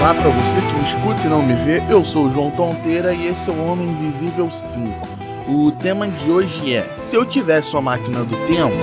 Olá para você que me escuta e não me vê, eu sou o João Tonteira e esse é o Homem Invisível 5. O tema de hoje é: se eu tivesse uma máquina do tempo.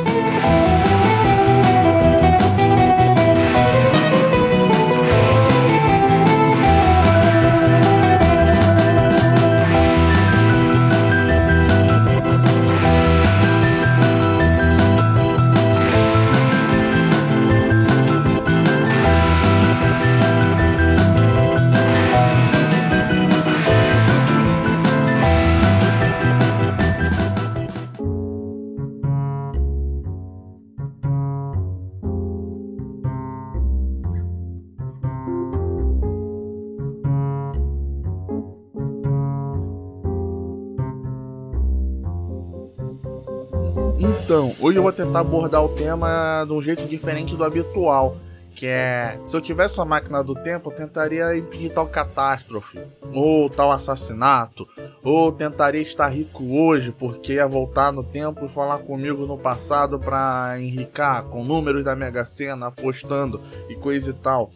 Então, hoje eu vou tentar abordar o tema de um jeito diferente do habitual. Que é, se eu tivesse uma máquina do tempo, eu tentaria impedir tal catástrofe, ou tal assassinato, ou tentaria estar rico hoje, porque ia voltar no tempo e falar comigo no passado para enricar com números da Mega Sena, apostando e coisa e tal.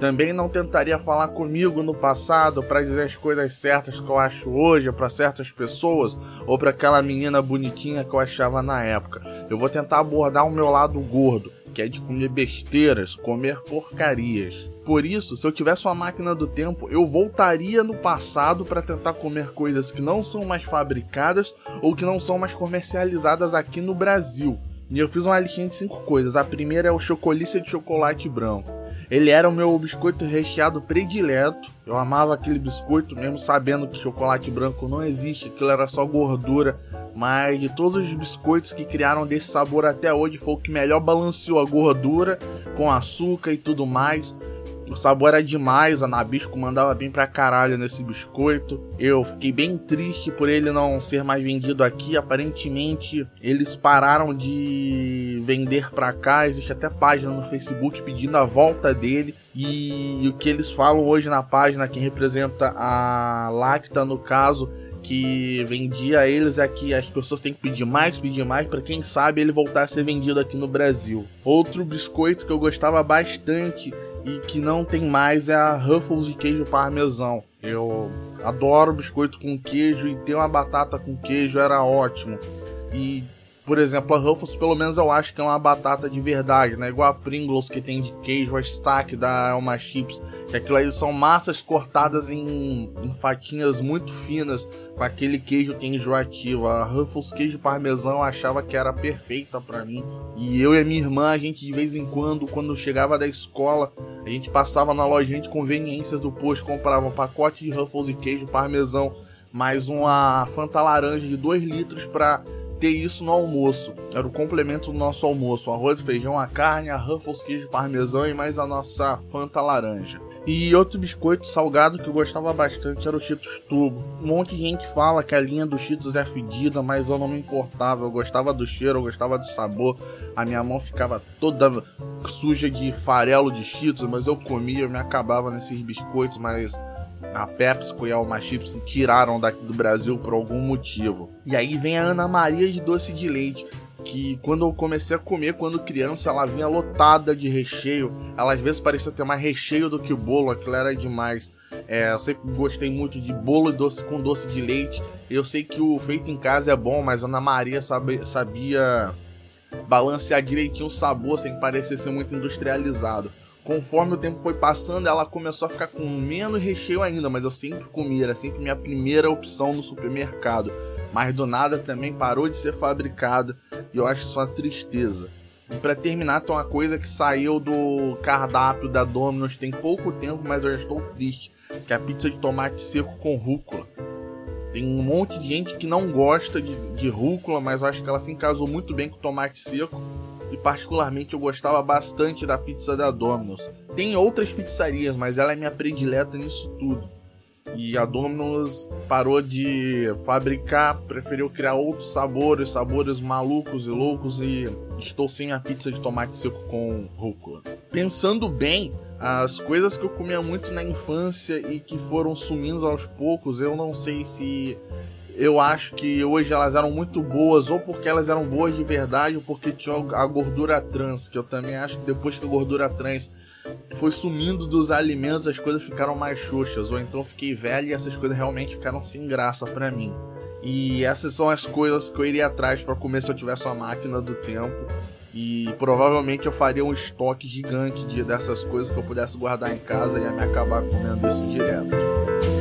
Também não tentaria falar comigo no passado para dizer as coisas certas que eu acho hoje para certas pessoas ou para aquela menina bonitinha que eu achava na época. Eu vou tentar abordar o meu lado gordo, que é de comer besteiras, comer porcarias. Por isso, se eu tivesse uma máquina do tempo, eu voltaria no passado para tentar comer coisas que não são mais fabricadas ou que não são mais comercializadas aqui no Brasil. E eu fiz uma listinha de cinco coisas. A primeira é o chocolice de chocolate branco. Ele era o meu biscoito recheado predileto. Eu amava aquele biscoito, mesmo sabendo que chocolate branco não existe, aquilo era só gordura. Mas de todos os biscoitos que criaram desse sabor até hoje, foi o que melhor balanceou a gordura com açúcar e tudo mais. O sabor era demais, a Nabisco mandava bem pra caralho nesse biscoito. Eu fiquei bem triste por ele não ser mais vendido aqui. Aparentemente, eles pararam de vender pra cá. Existe até página no Facebook pedindo a volta dele. E o que eles falam hoje na página, quem representa a Lacta no caso, que vendia eles é que as pessoas têm que pedir mais, pedir mais, para quem sabe ele voltar a ser vendido aqui no Brasil. Outro biscoito que eu gostava bastante e que não tem mais é a Ruffles de queijo parmesão. Eu adoro biscoito com queijo e ter uma batata com queijo era ótimo. E por exemplo, a Ruffles, pelo menos eu acho que é uma batata de verdade, né? Igual a Pringles que tem de queijo, a Stack da Elma Chips, que aquilo aí são massas cortadas em, em fatinhas muito finas, com aquele queijo que é enjoativo. A Ruffles queijo parmesão eu achava que era perfeita para mim. E eu e a minha irmã, a gente de vez em quando, quando chegava da escola, a gente passava na lojinha de conveniência do posto, comprava um pacote de Ruffles e queijo parmesão, mais uma Fanta laranja de 2 litros para ter isso no almoço. Era o complemento do nosso almoço: arroz, feijão, a carne, a Ruffles queijo parmesão e mais a nossa Fanta laranja. E outro biscoito salgado que eu gostava bastante era o Cheetos Turbo. Um monte de gente fala que a linha dos Cheetos é fedida, mas eu não me importava. Eu gostava do cheiro, eu gostava do sabor. A minha mão ficava toda suja de farelo de Cheetos, mas eu comia, eu me acabava nesses biscoitos, mas a PepsiCo e a Alma Chips tiraram daqui do Brasil por algum motivo. E aí vem a Ana Maria de doce de leite, que quando eu comecei a comer quando criança, ela vinha lotada de recheio. Ela às vezes parecia ter mais recheio do que o bolo, aquilo era demais. É, eu sempre gostei muito de bolo doce com doce de leite. Eu sei que o feito em casa é bom, mas a Ana Maria sabe, sabia balancear direitinho o sabor sem parecer ser muito industrializado. Conforme o tempo foi passando, ela começou a ficar com menos recheio ainda, mas eu sempre comia, era sempre minha primeira opção no supermercado. Mas do nada também parou de ser fabricada e eu acho isso uma tristeza. E para terminar, tem uma coisa que saiu do cardápio da Domino's tem pouco tempo, mas eu já estou triste, que é a pizza de tomate seco com rúcula. Tem um monte de gente que não gosta de, de rúcula, mas eu acho que ela se encaixou muito bem com tomate seco e particularmente eu gostava bastante da pizza da Domino's. Tem outras pizzarias, mas ela é minha predileta nisso tudo. E a Domino's parou de fabricar, preferiu criar outros sabores, sabores malucos e loucos e estou sem a pizza de tomate seco com rúcula. Pensando bem, as coisas que eu comia muito na infância e que foram sumindo aos poucos, eu não sei se eu acho que hoje elas eram muito boas, ou porque elas eram boas de verdade, ou porque tinham a gordura trans, que eu também acho que depois que a gordura trans foi sumindo dos alimentos, as coisas ficaram mais xoxas, ou então fiquei velho e essas coisas realmente ficaram sem graça para mim. E essas são as coisas que eu iria atrás para comer se eu tivesse uma máquina do tempo. E provavelmente eu faria um estoque gigante de, dessas coisas que eu pudesse guardar em casa e ia me acabar comendo isso direto.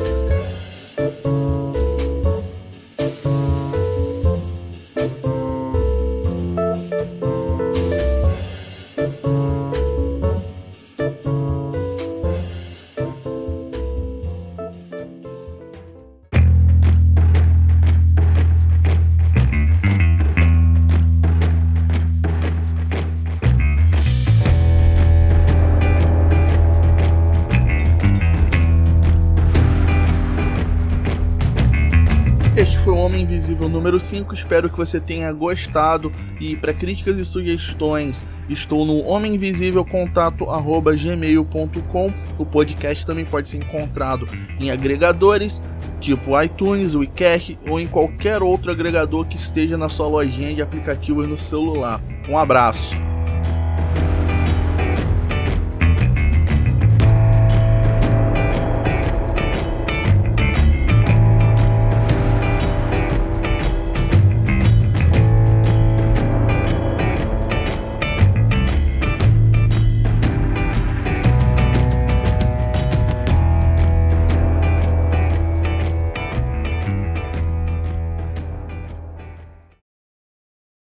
Invisível número 5. Espero que você tenha gostado. E para críticas e sugestões, estou no homeminvisívelcontato@gmail.com. O podcast também pode ser encontrado em agregadores tipo iTunes, WeCast ou em qualquer outro agregador que esteja na sua lojinha de aplicativos no celular. Um abraço.